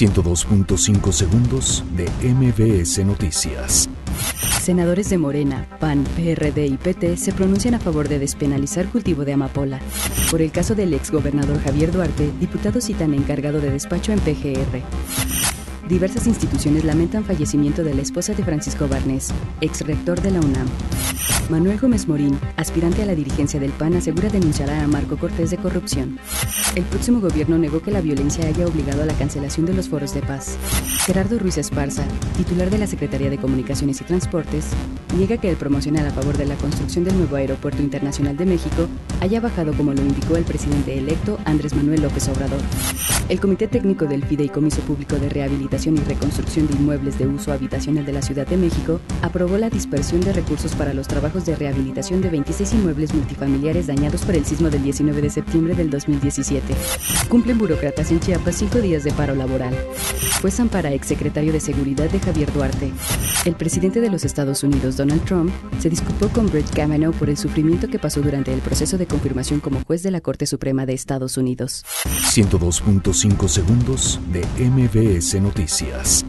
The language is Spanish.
102.5 segundos de MBS Noticias. Senadores de Morena, PAN, PRD y PT se pronuncian a favor de despenalizar cultivo de amapola. Por el caso del exgobernador Javier Duarte, diputados citan encargado de despacho en PGR. Diversas instituciones lamentan fallecimiento de la esposa de Francisco Barnés, ex rector de la UNAM. Manuel Gómez Morín, aspirante a la dirigencia del PAN, asegura denunciará a Marco Cortés de corrupción. El próximo gobierno negó que la violencia haya obligado a la cancelación de los foros de paz. Gerardo Ruiz Esparza, titular de la Secretaría de Comunicaciones y Transportes, niega que el promocional a favor de la construcción del nuevo Aeropuerto Internacional de México haya bajado como lo indicó el presidente electo Andrés Manuel López Obrador. El Comité Técnico del Fideicomiso Público de Rehabilitación y Reconstrucción de Inmuebles de Uso Habitacional de la Ciudad de México aprobó la dispersión de recursos para los trabajos de rehabilitación de 26 inmuebles multifamiliares dañados por el sismo del 19 de septiembre del 2017. Cumplen burócratas en Chiapas cinco días de paro laboral. Fue Zampara, exsecretario de Seguridad de Javier Duarte. El presidente de los Estados Unidos, Donald Trump, se disculpó con Brett Kavanaugh por el sufrimiento que pasó durante el proceso de confirmación como juez de la Corte Suprema de Estados Unidos. 102.5 segundos de MBS Noticias.